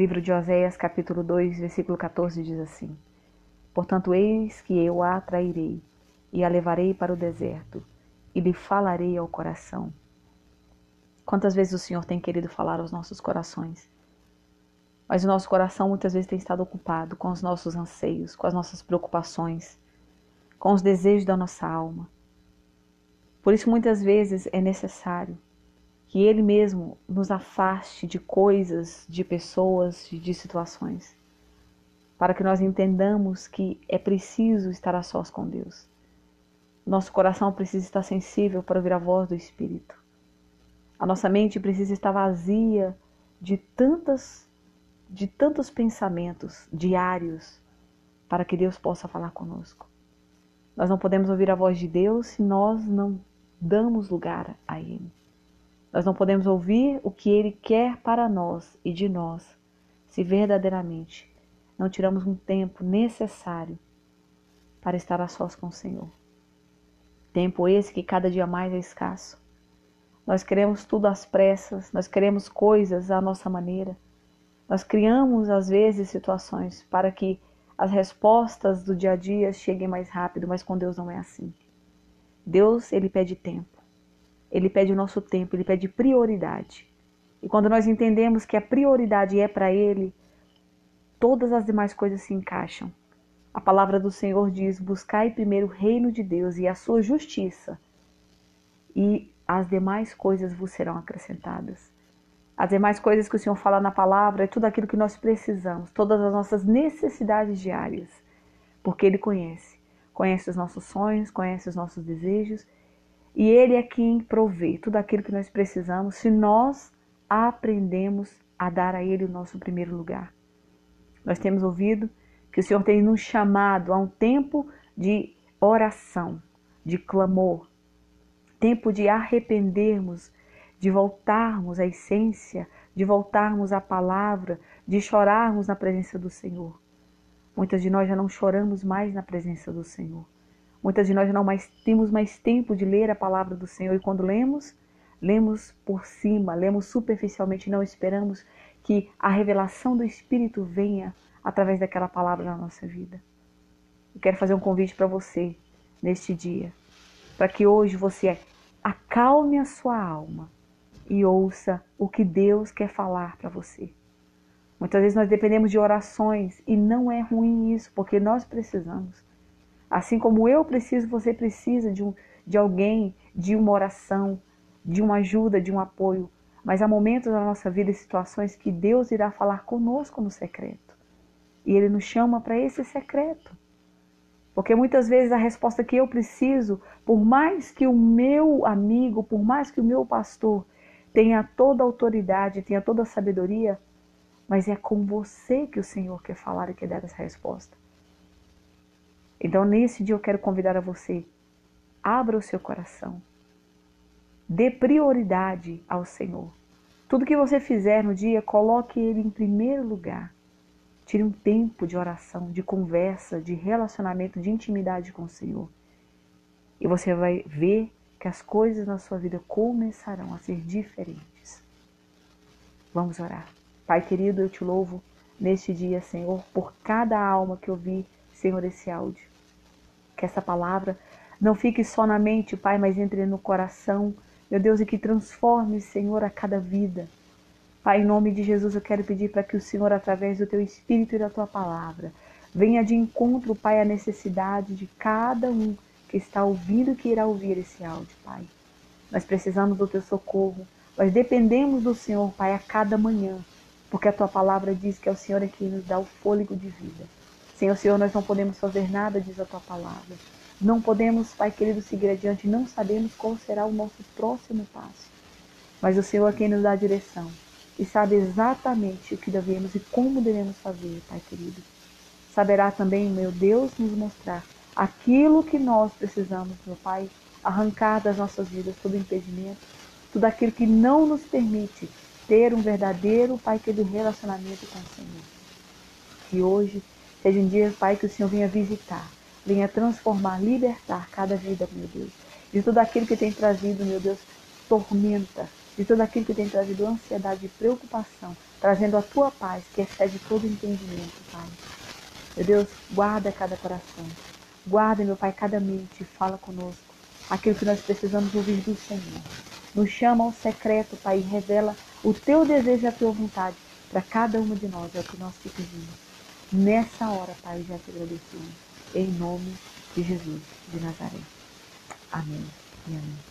Livro de Oséias, capítulo 2, versículo 14 diz assim: Portanto, eis que eu a atrairei e a levarei para o deserto e lhe falarei ao coração. Quantas vezes o Senhor tem querido falar aos nossos corações? Mas o nosso coração muitas vezes tem estado ocupado com os nossos anseios, com as nossas preocupações, com os desejos da nossa alma. Por isso, muitas vezes é necessário que Ele mesmo nos afaste de coisas, de pessoas, de situações, para que nós entendamos que é preciso estar a sós com Deus. Nosso coração precisa estar sensível para ouvir a voz do Espírito. A nossa mente precisa estar vazia de tantas de tantos pensamentos diários para que Deus possa falar conosco. Nós não podemos ouvir a voz de Deus se nós não damos lugar a Ele. Nós não podemos ouvir o que Ele quer para nós e de nós se verdadeiramente não tiramos um tempo necessário para estar a sós com o Senhor. Tempo esse que cada dia mais é escasso. Nós queremos tudo às pressas, nós queremos coisas à nossa maneira. Nós criamos, às vezes, situações para que as respostas do dia a dia cheguem mais rápido, mas com Deus não é assim. Deus, ele pede tempo. Ele pede o nosso tempo, ele pede prioridade. E quando nós entendemos que a prioridade é para ele, todas as demais coisas se encaixam. A palavra do Senhor diz: Buscai primeiro o reino de Deus e a sua justiça, e as demais coisas vos serão acrescentadas. As demais coisas que o Senhor fala na palavra é tudo aquilo que nós precisamos, todas as nossas necessidades diárias, porque Ele conhece. Conhece os nossos sonhos, conhece os nossos desejos, e Ele é quem provê tudo aquilo que nós precisamos se nós aprendemos a dar a Ele o nosso primeiro lugar. Nós temos ouvido que o Senhor tem nos chamado a um tempo de oração, de clamor, tempo de arrependermos, de voltarmos à essência, de voltarmos à palavra, de chorarmos na presença do Senhor. Muitas de nós já não choramos mais na presença do Senhor. Muitas de nós não mais temos mais tempo de ler a palavra do Senhor e quando lemos, lemos por cima, lemos superficialmente, não esperamos que a revelação do Espírito venha através daquela palavra na nossa vida. Eu quero fazer um convite para você neste dia, para que hoje você acalme a sua alma e ouça o que Deus quer falar para você. Muitas vezes nós dependemos de orações e não é ruim isso, porque nós precisamos. Assim como eu preciso, você precisa de, um, de alguém, de uma oração, de uma ajuda, de um apoio. Mas há momentos na nossa vida e situações que Deus irá falar conosco no secreto. E Ele nos chama para esse secreto. Porque muitas vezes a resposta que eu preciso, por mais que o meu amigo, por mais que o meu pastor tenha toda a autoridade, tenha toda a sabedoria, mas é com você que o Senhor quer falar e quer dar essa resposta. Então, nesse dia, eu quero convidar a você: abra o seu coração, dê prioridade ao Senhor. Tudo que você fizer no dia, coloque Ele em primeiro lugar. Tire um tempo de oração, de conversa, de relacionamento, de intimidade com o Senhor. E você vai ver que as coisas na sua vida começarão a ser diferentes. Vamos orar. Pai querido, eu te louvo neste dia, Senhor, por cada alma que ouvi, Senhor, esse áudio. Que essa palavra não fique só na mente, Pai, mas entre no coração, meu Deus, e que transforme, Senhor, a cada vida. Pai, em nome de Jesus, eu quero pedir para que o Senhor, através do teu Espírito e da tua palavra, venha de encontro, Pai, à necessidade de cada um que está ouvindo e que irá ouvir esse áudio, Pai. Nós precisamos do teu socorro, nós dependemos do Senhor, Pai, a cada manhã, porque a tua palavra diz que é o Senhor é quem nos dá o fôlego de vida. Sem o Senhor, nós não podemos fazer nada, diz a tua palavra. Não podemos, Pai querido, seguir adiante, não sabemos qual será o nosso próximo passo. Mas o Senhor é quem nos dá a direção e sabe exatamente o que devemos e como devemos fazer, Pai querido. Saberá também, meu Deus, nos mostrar aquilo que nós precisamos, meu Pai, arrancar das nossas vidas todo impedimento, tudo aquilo que não nos permite ter um verdadeiro, Pai, querido, relacionamento com o Senhor. Que hoje seja um dia, Pai, que o Senhor venha visitar, venha transformar, libertar cada vida, meu Deus, de tudo aquilo que tem trazido, meu Deus, tormenta, de tudo aquilo que tem trazido ansiedade e preocupação, trazendo a tua paz, que excede todo entendimento, Pai. Meu Deus, guarda cada coração. Guarda, meu Pai, cada mente. Fala conosco. Aquilo que nós precisamos ouvir do Senhor. Nos chama ao secreto, Pai, e revela o teu desejo e a tua vontade para cada uma de nós. É o que nós te pedimos. Nessa hora, Pai, já te agradeço. Em nome de Jesus de Nazaré. Amém e amém.